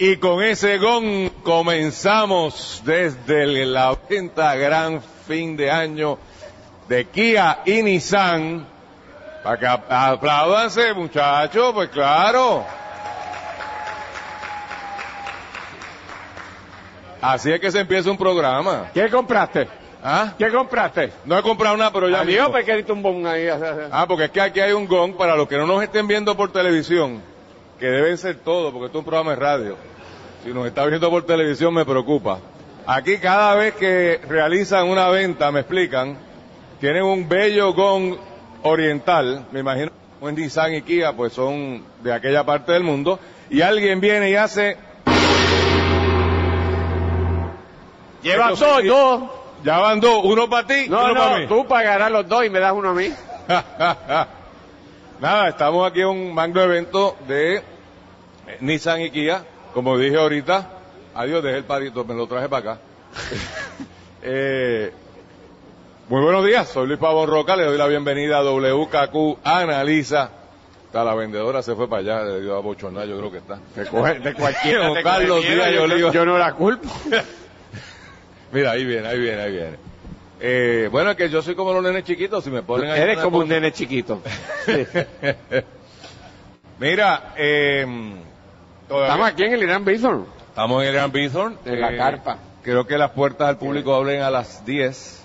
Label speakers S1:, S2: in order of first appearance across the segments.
S1: Y con ese gong comenzamos desde la venta gran fin de año de Kia y Nissan. Para que aplaudanse, muchachos, pues claro. Así es que se empieza un programa.
S2: ¿Qué compraste?
S1: ¿Ah?
S2: ¿Qué compraste?
S1: No he comprado nada, pero ya
S2: Adiós, pequeñito un bon ahí.
S1: Ah, porque es que aquí hay un gong para los que no nos estén viendo por televisión, que deben ser todos, porque esto es un programa de radio. Si nos está viendo por televisión me preocupa. Aquí cada vez que realizan una venta, me explican, tienen un bello gong oriental, me imagino un Nissan y Kia, pues son de aquella parte del mundo, y alguien viene y hace...
S2: Lleva dos, dos.
S1: Ya van dos, uno para ti,
S2: No,
S1: uno para
S2: no,
S1: mí.
S2: tú pagarás los dos y me das uno a mí.
S1: Nada, estamos aquí en un magno evento de eh, Nissan y Kia. Como dije ahorita, adiós, dejé el parito, me lo traje para acá. Eh, muy buenos días, soy Luis Pavón Roca, le doy la bienvenida a WKQ Analiza. Está la vendedora, se fue para allá, le dio a bochornar, yo creo que está.
S2: De cualquiera.
S1: Carlos
S2: miedo,
S1: Díaz
S2: yo,
S1: Oliva.
S2: yo no la culpo.
S1: Mira, ahí viene, ahí viene, ahí viene. Eh, bueno, es que yo soy como los nenes chiquitos, si me ponen ahí
S2: Eres como un nene chiquito.
S1: Mira, eh, todavía-
S2: Estamos aquí en el Irán Bison.
S1: Estamos en el Gran Bison.
S2: En la carpa.
S1: Creo que las puertas al público abren a las 10.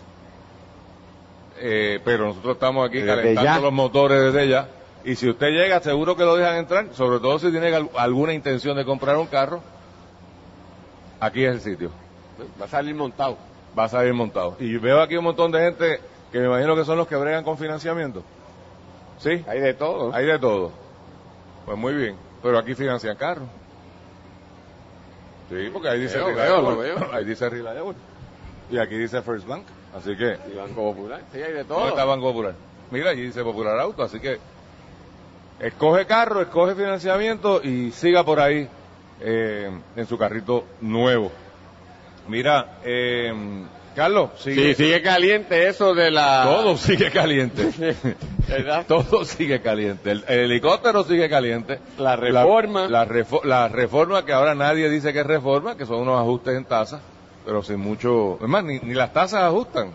S1: Eh, pero nosotros estamos aquí
S2: Desde
S1: calentando
S2: ya.
S1: los motores desde ya. Y si usted llega, seguro que lo dejan entrar. Sobre todo si tiene al- alguna intención de comprar un carro. Aquí es el sitio.
S2: Va a salir montado.
S1: Va a salir montado. Y veo aquí un montón de gente que me imagino que son los que bregan con financiamiento. ¿Sí?
S2: Hay de todo.
S1: Hay de todo. Pues muy bien. Pero aquí financian carros. Sí, porque ahí dice Reliable. Ahí dice Reliable. Y aquí dice First Bank. Así que,
S2: Y Banco Popular. Sí, hay de
S1: ¿dónde
S2: todo.
S1: está Banco Popular? Mira, allí dice Popular Auto. Así que, escoge carro, escoge financiamiento y siga por ahí eh, en su carrito nuevo. Mira, eh, Carlos, sigue.
S2: Sí, sigue caliente eso de la...
S1: Todo sigue caliente.
S2: ¿Verdad?
S1: Todo sigue caliente. El, el helicóptero sigue caliente.
S2: La reforma.
S1: La, la refo- la reforma que ahora nadie dice que es reforma, que son unos ajustes en tasas, pero sin mucho... Es más, ni, ni las tasas ajustan,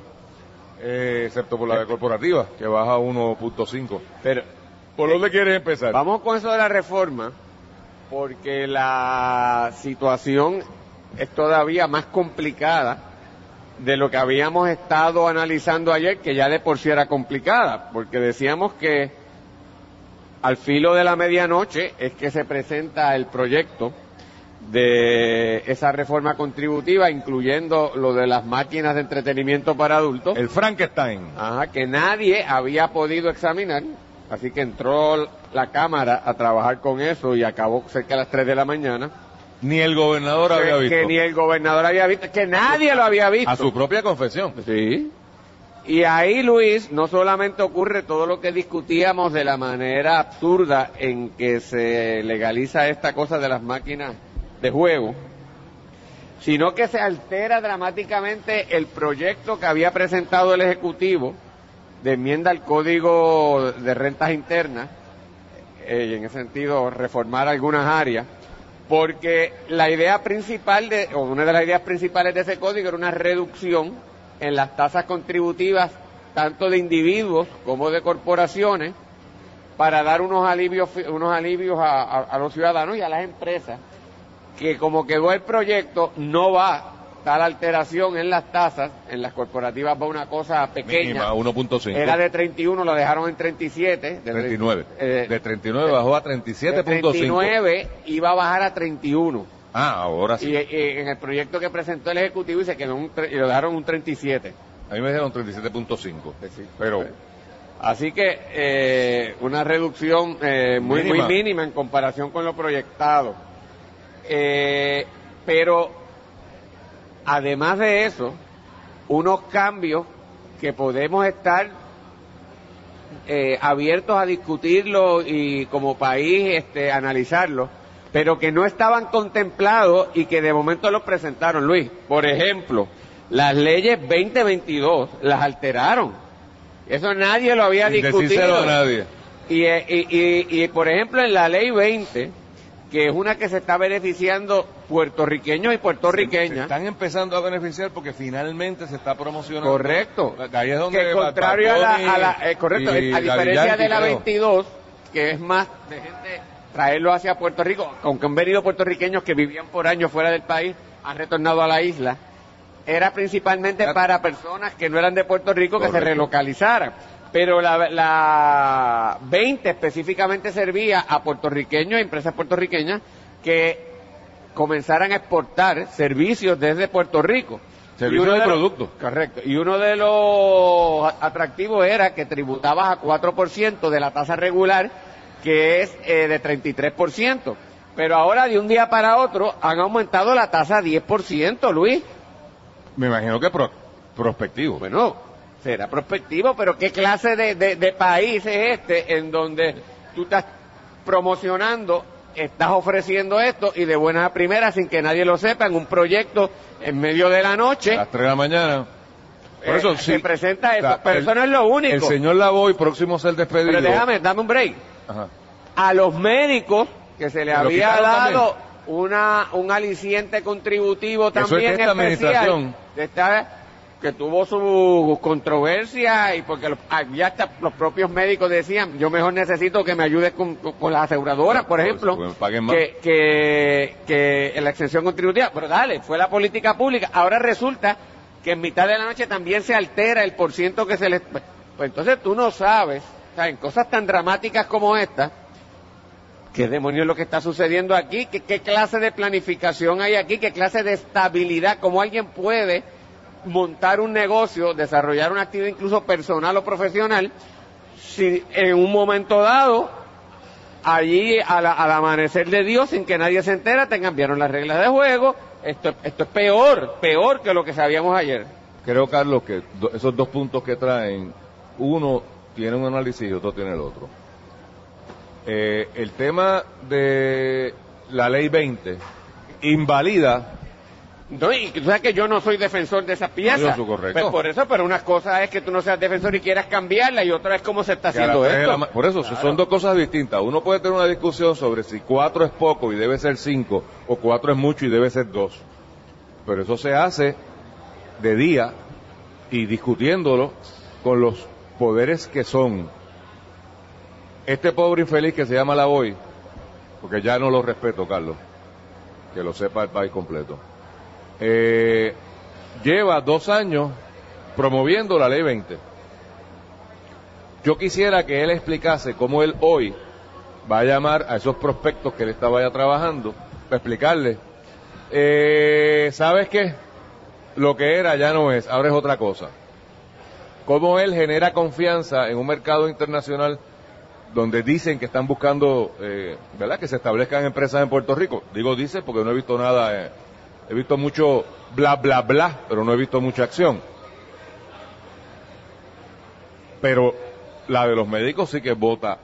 S1: eh, excepto por la de corporativa, que baja a 1.5.
S2: Pero
S1: ¿Por dónde quieres empezar?
S2: Vamos con eso de la reforma, porque la situación es todavía más complicada de lo que habíamos estado analizando ayer, que ya de por sí era complicada, porque decíamos que al filo de la medianoche es que se presenta el proyecto de esa reforma contributiva, incluyendo lo de las máquinas de entretenimiento para adultos.
S1: El Frankenstein.
S2: Ajá, que nadie había podido examinar, así que entró la Cámara a trabajar con eso y acabó cerca de las 3 de la mañana.
S1: Ni el gobernador había visto.
S2: que ni el gobernador había visto, que nadie lo había visto.
S1: A su propia confesión.
S2: Sí. Y ahí, Luis, no solamente ocurre todo lo que discutíamos de la manera absurda en que se legaliza esta cosa de las máquinas de juego, sino que se altera dramáticamente el proyecto que había presentado el Ejecutivo de enmienda al Código de Rentas Internas, eh, y en ese sentido reformar algunas áreas, porque la idea principal de, o una de las ideas principales de ese código era una reducción en las tasas contributivas tanto de individuos como de corporaciones para dar unos alivios unos alivios a, a- a los ciudadanos y a las empresas que como quedó el proyecto no va tal alteración en las tasas en las corporativas va una cosa pequeña
S1: Mínima, 1.5.
S2: era de 31 lo dejaron en 37 de
S1: 39.
S2: eh,
S1: de 39 bajó a
S2: de
S1: 37.5.
S2: 39 iba a bajar a 31
S1: Ah, ahora sí.
S2: y, y en el proyecto que presentó el Ejecutivo un tre- y lo dejaron un 37.
S1: A mí me dijeron 37.5.
S2: Pues sí.
S1: Pero
S2: Así que eh, una reducción eh, muy, muy
S1: Mínima.
S2: mínima en comparación con lo proyectado. Eh, pero además de eso, unos cambios que podemos estar eh, abiertos a discutirlo y como país este, analizarlo, pero que no estaban contemplados y que de momento los presentaron, Luis. Por ejemplo, las leyes 2022 las alteraron. Eso nadie lo había
S1: Sin
S2: discutido.
S1: nadie.
S2: Y, eh, y, y- y, por ejemplo, en la ley 20, que es una que se está beneficiando puertorriqueños y
S1: Se
S2: puertorriqueñas,
S1: están empezando a beneficiar porque finalmente se está promocionando.
S2: correcto,
S1: Ahí es donde
S2: que contrario a la, a la- eh, correcto,
S1: y
S2: a diferencia de la
S1: creo.
S2: 22, que es más de gente traerlo hacia Puerto Rico, aunque han venido puertorriqueños que vivían por años fuera del país, han retornado a la isla, era principalmente para personas que no eran de Puerto Rico que se relocalizaran. Pero la, la 20 específicamente servía a puertorriqueños, empresas puertorriqueñas, que comenzaran a exportar servicios desde Puerto Rico.
S1: Servicios
S2: Y uno
S1: y
S2: de
S1: productos.
S2: Correcto. Y uno de los atractivos era que tributabas a 4% de la tasa regular, que es eh, de 33%. Pero ahora de un día para otro han aumentado la tasa a 10%, Luis.
S1: Me imagino que pro- prospectivo.
S2: Bueno, será prospectivo, pero ¿qué clase de, de- de país es este en donde tú estás promocionando, estás ofreciendo esto y de buena a primera, sin que nadie lo sepa, en un proyecto en medio de la
S1: A
S2: noche,
S1: las 3 de la mañana. Por
S2: eh,
S1: eso
S2: se
S1: sí.
S2: presenta eso. Pero
S1: el-
S2: eso no es lo único.
S1: El señor Lavoy, próximo a ser despedido.
S2: pero déjame, dame un break.
S1: Ajá.
S2: A los médicos que se le
S1: ¿Lo
S2: había dado una, un aliciente contributivo
S1: Eso es
S2: también
S1: que esta
S2: especial,
S1: administración-
S2: de esta- que tuvo su controversia y porque ya hasta los propios médicos decían, yo mejor necesito que me ayudes con, con, con las aseguradoras, por
S1: Pues,
S2: ejemplo,
S1: pues,
S2: que, que, que en la exención contributiva. Pero dale, fue la política pública. Ahora resulta que en mitad de la noche también se altera el porciento que se les... Pues entonces tú no sabes, o sea, en cosas tan dramáticas como esta, ¿Qué demonios es lo que está sucediendo aquí? ¿Qué, ¿Qué clase de planificación hay aquí? ¿Qué clase de estabilidad? ¿Cómo alguien puede montar un negocio, desarrollar una actividad incluso personal o profesional, si en un momento dado, allí al amanecer de Dios, sin que nadie se entera, te cambiaron las reglas de juego? Esto, esto es peor, peor que lo que sabíamos ayer.
S1: Creo, Carlos, que esos dos puntos que traen, uno tiene un análisis y otro tiene el otro. Eh, el tema de la ley 20 invalida
S2: No, y tú sabes que yo no soy defensor de esa pieza.
S1: Eso es correcto.
S2: Pues por eso, pero una cosa es que tú no seas defensor y quieras cambiarla y otra es cómo se está haciendo esto.
S1: la Por eso, son dos cosas distintas. Uno puede tener una discusión sobre si cuatro es poco y debe ser cinco, o cuatro es mucho y debe ser dos. Pero eso se hace de día y discutiéndolo con los poderes que son. Este pobre infeliz que se llama Lavoy, porque ya no lo respeto, Carlos, que lo sepa el país completo, eh, lleva dos años promoviendo la ley 20. Yo quisiera que él explicase cómo él hoy va a llamar a esos prospectos que él estaba ya trabajando, para explicarle, eh, ¿sabes qué? Lo que era ya no es, ahora es otra cosa. Cómo él genera confianza en un mercado internacional donde dicen que están buscando, eh, ¿verdad? Que se establezcan empresas en Puerto Rico. Digo dice porque no he visto nada, eh, he visto mucho bla, bla, bla, pero no he visto mucha acción. Pero la de los médicos sí que bota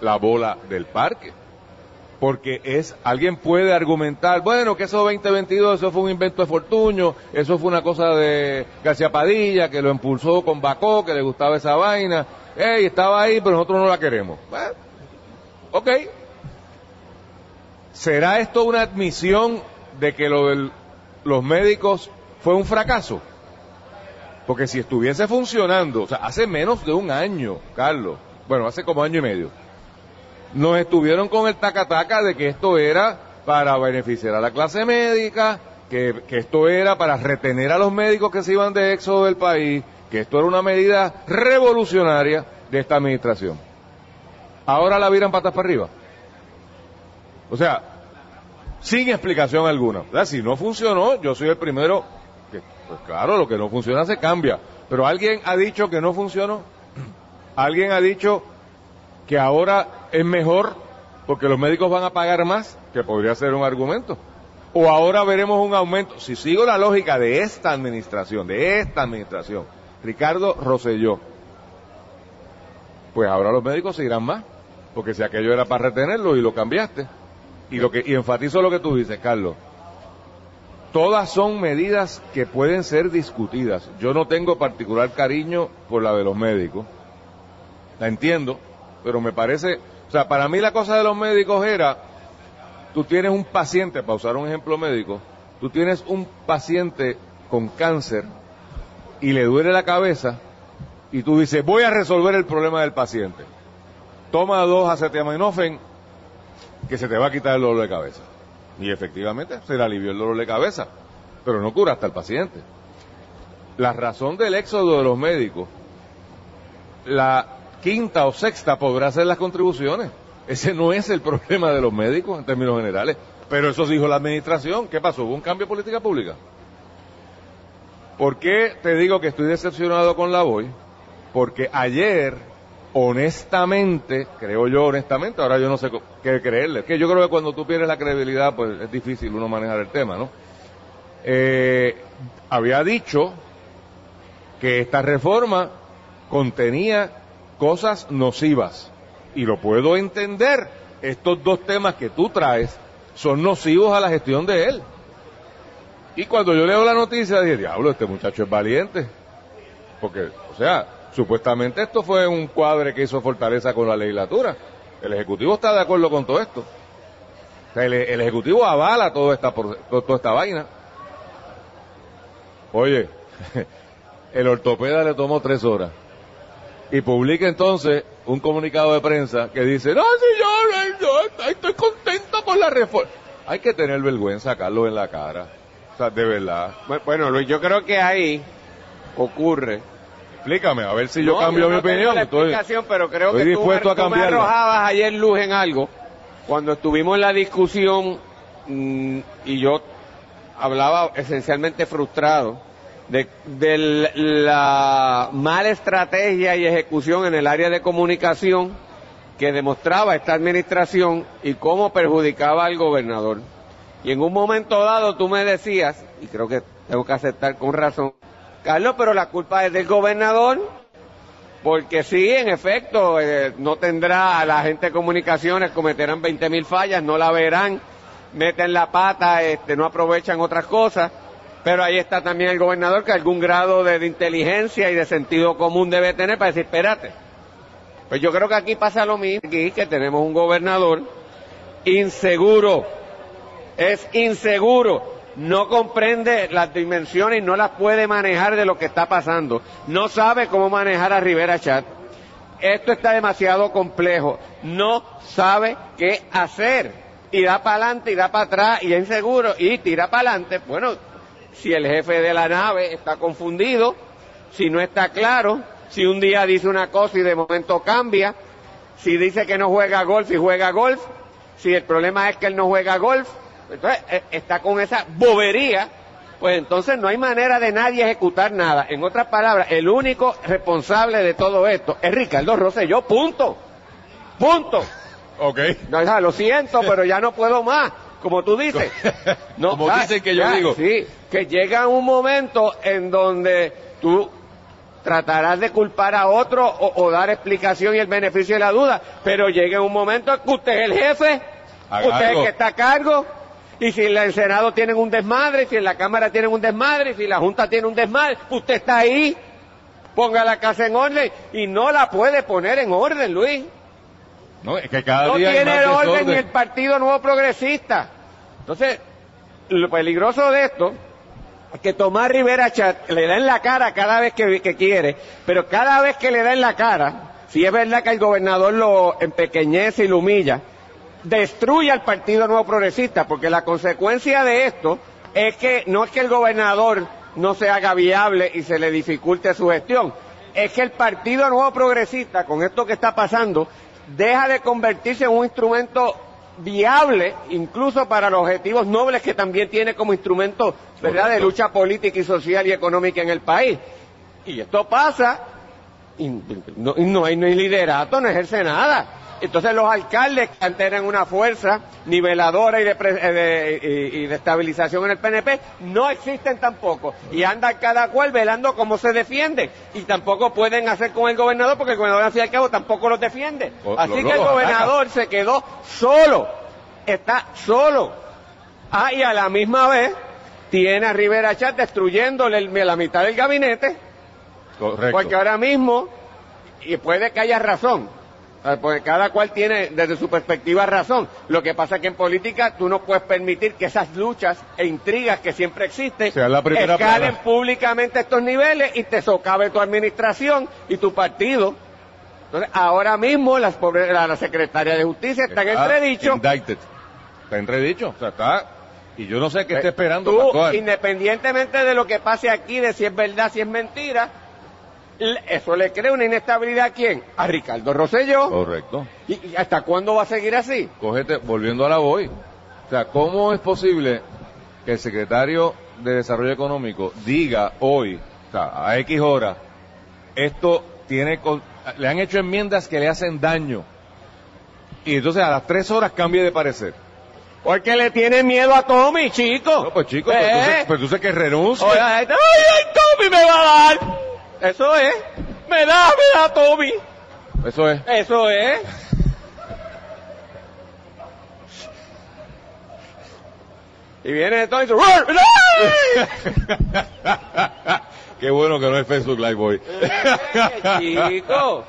S1: la bola del parque. Porque es, alguien puede argumentar, bueno, que eso 2022, eso fue un invento de Fortuño, eso fue una cosa de García Padilla, que lo impulsó con Bacó, que le gustaba esa vaina, ey, estaba ahí, pero nosotros no la queremos. Bueno, ok. ¿Será esto una admisión de que lo de los médicos fue un fracaso? Porque si estuviese funcionando, o sea, hace menos de un año, Carlos, bueno, hace como año y medio, nos estuvieron con el tacataca de que esto era para beneficiar a la clase médica, que, que esto era para retener a los médicos que se iban de éxodo del país, que esto era una medida revolucionaria de esta administración. Ahora la viran patas para arriba. O sea, sin explicación alguna. Si no funcionó, yo soy el primero que, pues claro, lo que no funciona se cambia. Pero alguien ha dicho que no funcionó. Alguien ha dicho que ahora es mejor porque los médicos van a pagar más, que podría ser un argumento. O ahora veremos un aumento. Si sigo la lógica de esta administración, de esta administración, Ricardo Rosselló, pues ahora los médicos se irán más, porque si aquello era para retenerlo y lo cambiaste. Y lo que y enfatizo lo que tú dices, Carlos. Todas son medidas que pueden ser discutidas. Yo no tengo particular cariño por la de los médicos. La entiendo, pero me parece, o sea, para mí la cosa de los médicos era, tú tienes un paciente, para usar un ejemplo médico, tú tienes un paciente con cáncer y le duele la cabeza y tú dices, voy a resolver el problema del paciente. Toma dos acetaminofén que se te va a quitar el dolor de cabeza. Y efectivamente se le alivió el dolor de cabeza, pero no cura hasta el paciente. La razón del éxodo de los médicos, la quinta o sexta podrá ser las contribuciones. Ese no es el problema de los médicos en términos generales. Pero eso dijo la administración. ¿Qué pasó? ¿Hubo un cambio de política pública? ¿Por qué te digo que estoy decepcionado con la voy? Porque ayer, honestamente, creo yo honestamente, ahora yo no sé qué creerle. Que yo creo que cuando tú pierdes la credibilidad, pues es difícil uno manejar el tema, ¿no? Eh, había dicho que esta reforma contenía cosas nocivas. Y lo puedo entender. Estos dos temas que tú traes son nocivos a la gestión de él. Y cuando yo leo la noticia, dije, diablo, este muchacho es valiente. Porque, o sea, supuestamente esto fue un cuadre que hizo Fortaleza con la legislatura. El Ejecutivo está de acuerdo con todo esto. O sea, el, Ejecutivo avala toda esta, toda esta vaina. Oye, el ortopeda le tomó tres horas. Y publica entonces un comunicado de prensa que dice, no, señor, yo estoy contento con la reforma. Hay que tener vergüenza, Carlos, en la cara de verdad.
S2: Bueno, Luis, yo creo que ahí ocurre.
S1: Explícame, a ver si yo cambio yo no mi opinión.
S2: La explicación, pero creo
S1: estoy
S2: que
S1: dispuesto
S2: tú,
S1: a cambiarla.
S2: tú me arrojabas ayer luz en algo. Cuando estuvimos en la discusión mmm, y yo hablaba esencialmente frustrado de, de la mala estrategia y ejecución en el área de comunicación que demostraba esta administración y cómo perjudicaba al gobernador. Y en un momento dado tú me decías, y creo que tengo que aceptar con razón, Carlos, pero la culpa es del gobernador, porque sí, en efecto, eh, no tendrá a la gente de comunicaciones, cometerán 20 mil fallas, no la verán, meten la pata, este, no aprovechan otras cosas, pero ahí está también el gobernador que algún grado de, de inteligencia y de sentido común debe tener para decir, espérate. Pues yo creo que aquí pasa lo mismo, aquí que tenemos un gobernador inseguro, es inseguro, no comprende las dimensiones y no las puede manejar de lo que está pasando, no sabe cómo manejar a Rivera Chat. Esto está demasiado complejo, no sabe qué hacer y da para adelante y da para atrás y es inseguro y tira para adelante. Bueno, si el jefe de la nave está confundido, si no está claro, si un día dice una cosa y de momento cambia, si dice que no juega golf y juega golf, si el problema es que él no juega golf, entonces está con esa bobería, pues entonces no hay manera de nadie ejecutar nada. En otras palabras, el único responsable de todo esto es Ricardo Rosselló, punto. Punto.
S1: Ok.
S2: No, ya, lo siento, pero ya no puedo más. Como tú dices. No,
S1: Como dicen que yo
S2: ya,
S1: digo.
S2: Sí, que llega un momento en donde tú tratarás de culpar a otro o, o, dar explicación y el beneficio de la duda, pero llega un momento en que usted es el jefe,
S1: Haga
S2: usted es el que está a cargo, y si en el Senado tienen un desmadre, si en la Cámara tienen un desmadre, si la Junta tiene un desmadre, usted está ahí, ponga la casa en orden, y no la puede poner en orden, Luis.
S1: No, es que cada
S2: No
S1: día hay
S2: tiene orden
S1: desorden.
S2: ni el Partido Nuevo Progresista. Entonces, lo peligroso de esto es que Tomás Rivera Chat le da en la cara cada vez que, que quiere, pero cada vez que le da en la cara, si es verdad que el gobernador lo empequeñece y lo humilla, destruye al Partido Nuevo Progresista, porque la consecuencia de esto es que no es que el gobernador no se haga viable y se le dificulte su gestión, es que el Partido Nuevo Progresista, con esto que está pasando, deja de convertirse en un instrumento viable, incluso para los objetivos nobles que también tiene como instrumento, ¿verdad?, de lucha política y social y económica en el país. Y esto pasa y no, y no hay no hay liderato, no ejerce nada. Entonces los alcaldes que antes eran una fuerza niveladora y de, pre- eh, de- y- y de estabilización en el PNP no existen tampoco. Y anda cada cual velando cómo se defiende. Y tampoco pueden hacer con el gobernador porque el gobernador al fin y al cabo tampoco los defiende. Así que el gobernador se quedó solo. Está solo. Ah, y a la misma vez tiene a Rivera Chat destruyéndole el- la mitad del gabinete.
S1: Correcto.
S2: Porque ahora mismo, y puede que haya razón, porque cada cual tiene desde su perspectiva razón. Lo que pasa es que en política tú no puedes permitir que esas luchas e intrigas que siempre existen
S1: Sea la primera
S2: escalen
S1: plana.
S2: públicamente a estos niveles y te socave tu administración y tu partido. Entonces, ahora mismo las pobre- la, la secretaria de Justicia está en entredicho.
S1: Indicted. Está entredicho. O sea, está. Y yo no sé qué está
S2: Eh,
S1: esperando
S2: Tú, independientemente de lo que pase aquí, de si es verdad, si es mentira, eso le crea una inestabilidad a quién? A Ricardo Rosselló.
S1: Correcto.
S2: ¿Y, y hasta cuándo va a seguir así?
S1: Cógete, volviendo a la voy. O sea, ¿cómo es posible que el secretario de Desarrollo Económico diga hoy, o sea, a X hora, esto tiene, con- le han hecho enmiendas que le hacen daño? Y entonces a las tres horas cambie de parecer.
S2: Porque le tiene miedo a Tommy, chico.
S1: No, pues chicos, pues,
S2: Eh.
S1: entonces, pues entonces que.
S2: Oye, ay, ay, Tommy me va a dar. Eso es. Me da, me da Tommy.
S1: Eso es.
S2: Eso es. Y viene Tommy y.
S1: Qué bueno que no es Facebook Live hoy.
S2: Eh, chico.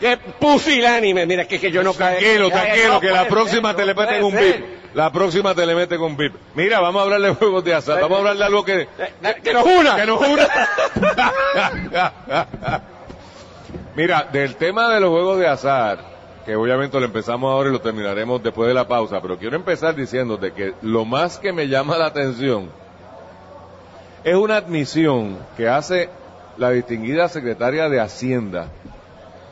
S2: Qué pusilánime. Mira, que, que yo no cae.
S1: Tranquilo, tranquilo,
S2: No
S1: que la próxima
S2: ser,
S1: te le meten un bip. La próxima te le meten un bip. Mira, vamos a hablar de juegos de azar. Vamos a hablar de algo que...
S2: Que nos una.
S1: Que nos una. Mira, del tema de los juegos de azar, que obviamente lo empezamos ahora y lo terminaremos después de la pausa, pero quiero empezar diciéndote que lo más que me llama la atención es una admisión que hace la distinguida secretaria de Hacienda,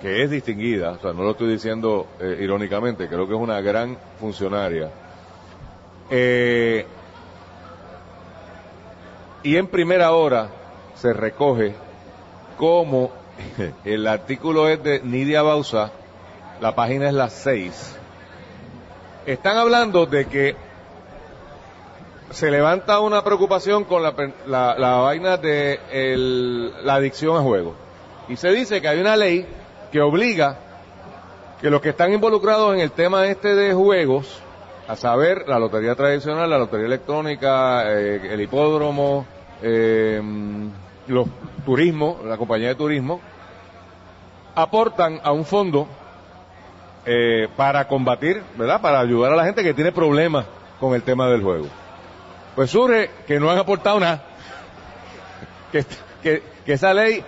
S1: que es distinguida, o sea, no lo estoy diciendo eh, irónicamente, creo que es una gran funcionaria. Eh, y en primera hora se recoge como el artículo es de Nidia Bausa, la página es la 6. Están hablando de que se levanta una preocupación con la, la, la vaina de la adicción a juegos. Y se dice que hay una ley que obliga que los que están involucrados en el tema este de juegos, a saber, la lotería tradicional, la lotería electrónica, eh, el hipódromo, eh, los turismos, la compañía de turismo, aportan a un fondo eh, para combatir, ¿verdad? Para ayudar a la gente que tiene problemas con el tema del juego. Pues surge que no han aportado nada. Que, que esa ley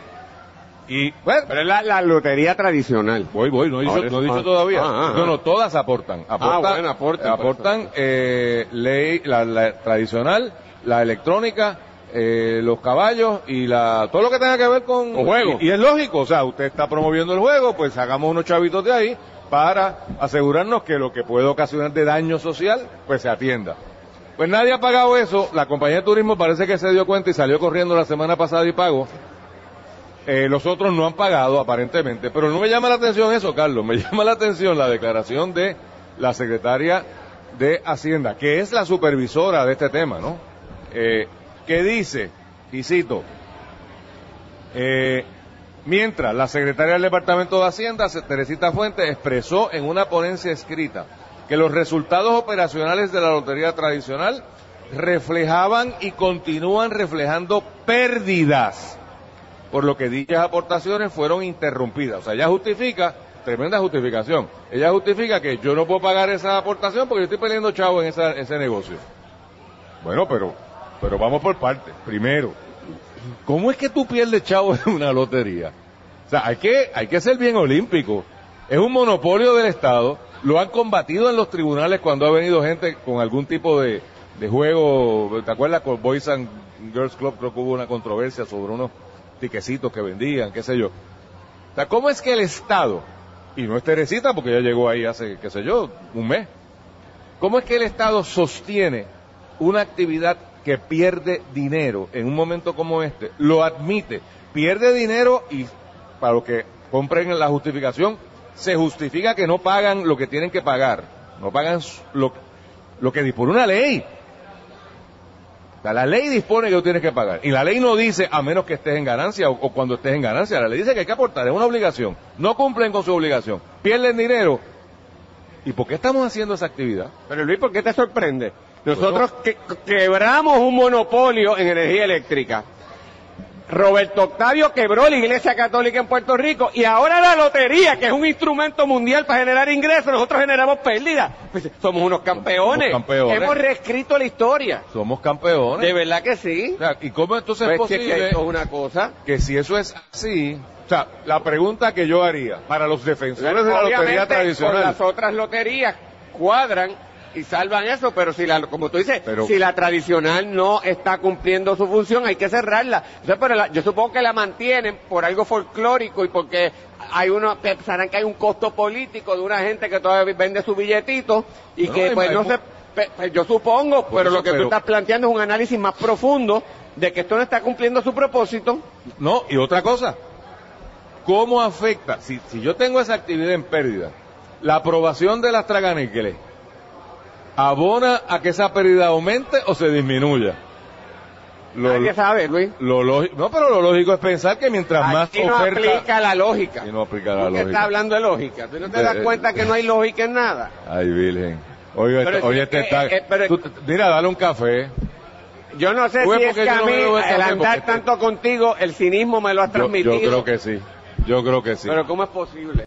S1: y bueno,
S2: Pero es la, la lotería tradicional.
S1: Voy, voy, no he dicho, no he dicho
S2: ah,
S1: todavía.
S2: ah, ah,
S1: no, no, todas aportan. Aportan,
S2: bueno, aportan,
S1: aportan eh, ley, la, la tradicional, la electrónica, eh, los caballos y la todo lo que tenga que ver con
S2: Con juego.
S1: Y, y es lógico, o sea, usted está promoviendo el juego, pues hagamos unos chavitos de ahí para asegurarnos que lo que puede ocasionar de daño social, pues se atienda. Pues nadie ha pagado eso, la compañía de turismo parece que se dio cuenta y salió corriendo la semana pasada y pagó. Eh, los otros no han pagado aparentemente, pero no me llama la atención eso, Carlos, me llama la atención la declaración de la secretaria de Hacienda, que es la supervisora de este tema, ¿no? Eh, que dice, y cito, eh, mientras la secretaria del Departamento de Hacienda, Teresita Fuentes, expresó en una ponencia escrita que los resultados operacionales de la lotería tradicional reflejaban y continúan reflejando pérdidas por lo que dichas aportaciones fueron interrumpidas. O sea, ella justifica, tremenda justificación, ella justifica que yo no puedo pagar esa aportación porque yo estoy perdiendo chavo en esa- ese negocio. Bueno, pero, pero vamos por partes. Primero, ¿cómo es que tú pierdes chavo en una lotería? O sea, hay que, hay que ser bien olímpico. Es un monopolio del Estado. Lo han combatido en los tribunales cuando ha venido gente con algún tipo de, de juego. ¿Te acuerdas con Boys and Girls Club? Creo que hubo una controversia sobre unos tiquecitos que vendían, qué sé yo. O ¿cómo es que el Estado, y no es Teresita porque ya llegó ahí hace, qué sé yo, un mes, ¿cómo es que el Estado sostiene una actividad que pierde dinero en un momento como este? Lo admite, pierde dinero y para los que compren la justificación, se justifica que no pagan lo que tienen que pagar, no pagan lo, lo que dispone una ley. Sea, la ley dispone que tú tienes que pagar. Y la ley no dice, a menos que estés en ganancia o, o, cuando estés en ganancia. La ley dice que hay que aportar, es una obligación. No cumplen con su obligación. Pierden dinero. ¿Y por qué estamos haciendo esa actividad?
S2: Pero Luis, ¿por qué te sorprende? Nosotros que, quebramos un monopolio en energía eléctrica. Roberto Octavio quebró la Iglesia Católica en Puerto Rico y ahora la lotería, que es un instrumento mundial para generar ingresos, nosotros generamos pérdidas. Pues somos unos campeones.
S1: Somos campeones.
S2: Hemos reescrito la historia.
S1: Somos campeones.
S2: De verdad que sí.
S1: O sea, ¿Y cómo entonces
S2: Pues
S1: es posible
S2: que, esto es una cosa.
S1: que si eso es así, o sea, la pregunta que yo haría para los defensores de la lotería tradicional,
S2: con las otras loterías cuadran y salvan eso, pero si la, como tú dices,
S1: Pero-
S2: si la tradicional no está cumpliendo su función, hay que cerrarla. Entonces, pero la- yo supongo que la mantienen por algo folclórico y porque hay uno, pensarán que hay un costo político de una gente que todavía vende su billetito y
S1: No,
S2: que pues no se, pe- yo supongo, pero
S1: eso,
S2: lo que tú
S1: pero-
S2: estás planteando es un análisis más profundo de que esto no está cumpliendo su propósito.
S1: no, y otra cosa, ¿cómo afecta? Si, si yo tengo esa actividad en pérdida, la aprobación de las traganíqueles abona a que esa pérdida aumente o se disminuya. Lo,
S2: sabe, Luis.
S1: lo no, pero lo lógico es pensar que mientras más
S2: Aquí no
S1: oferta,
S2: aplica la lógica.
S1: Aquí no aplica la
S2: ¿Por qué
S1: lógica.
S2: estás hablando de lógica? ¿Tú no te
S1: Eh,
S2: das
S1: eh,
S2: cuenta que no hay lógica en nada?
S1: Ay, Virgen. Oye,
S2: Pero
S1: oye,
S2: es
S1: este
S2: que,
S1: está...
S2: eh, eh, pero
S1: tú- mira, dale un café.
S2: Yo no sé si es que
S1: yo
S2: a
S1: no
S2: mí,
S1: bebo el
S2: andar tanto contigo, el cinismo me lo has
S1: Yo,
S2: transmitido.
S1: yo creo que sí. Yo creo que sí.
S2: Pero ¿cómo es posible?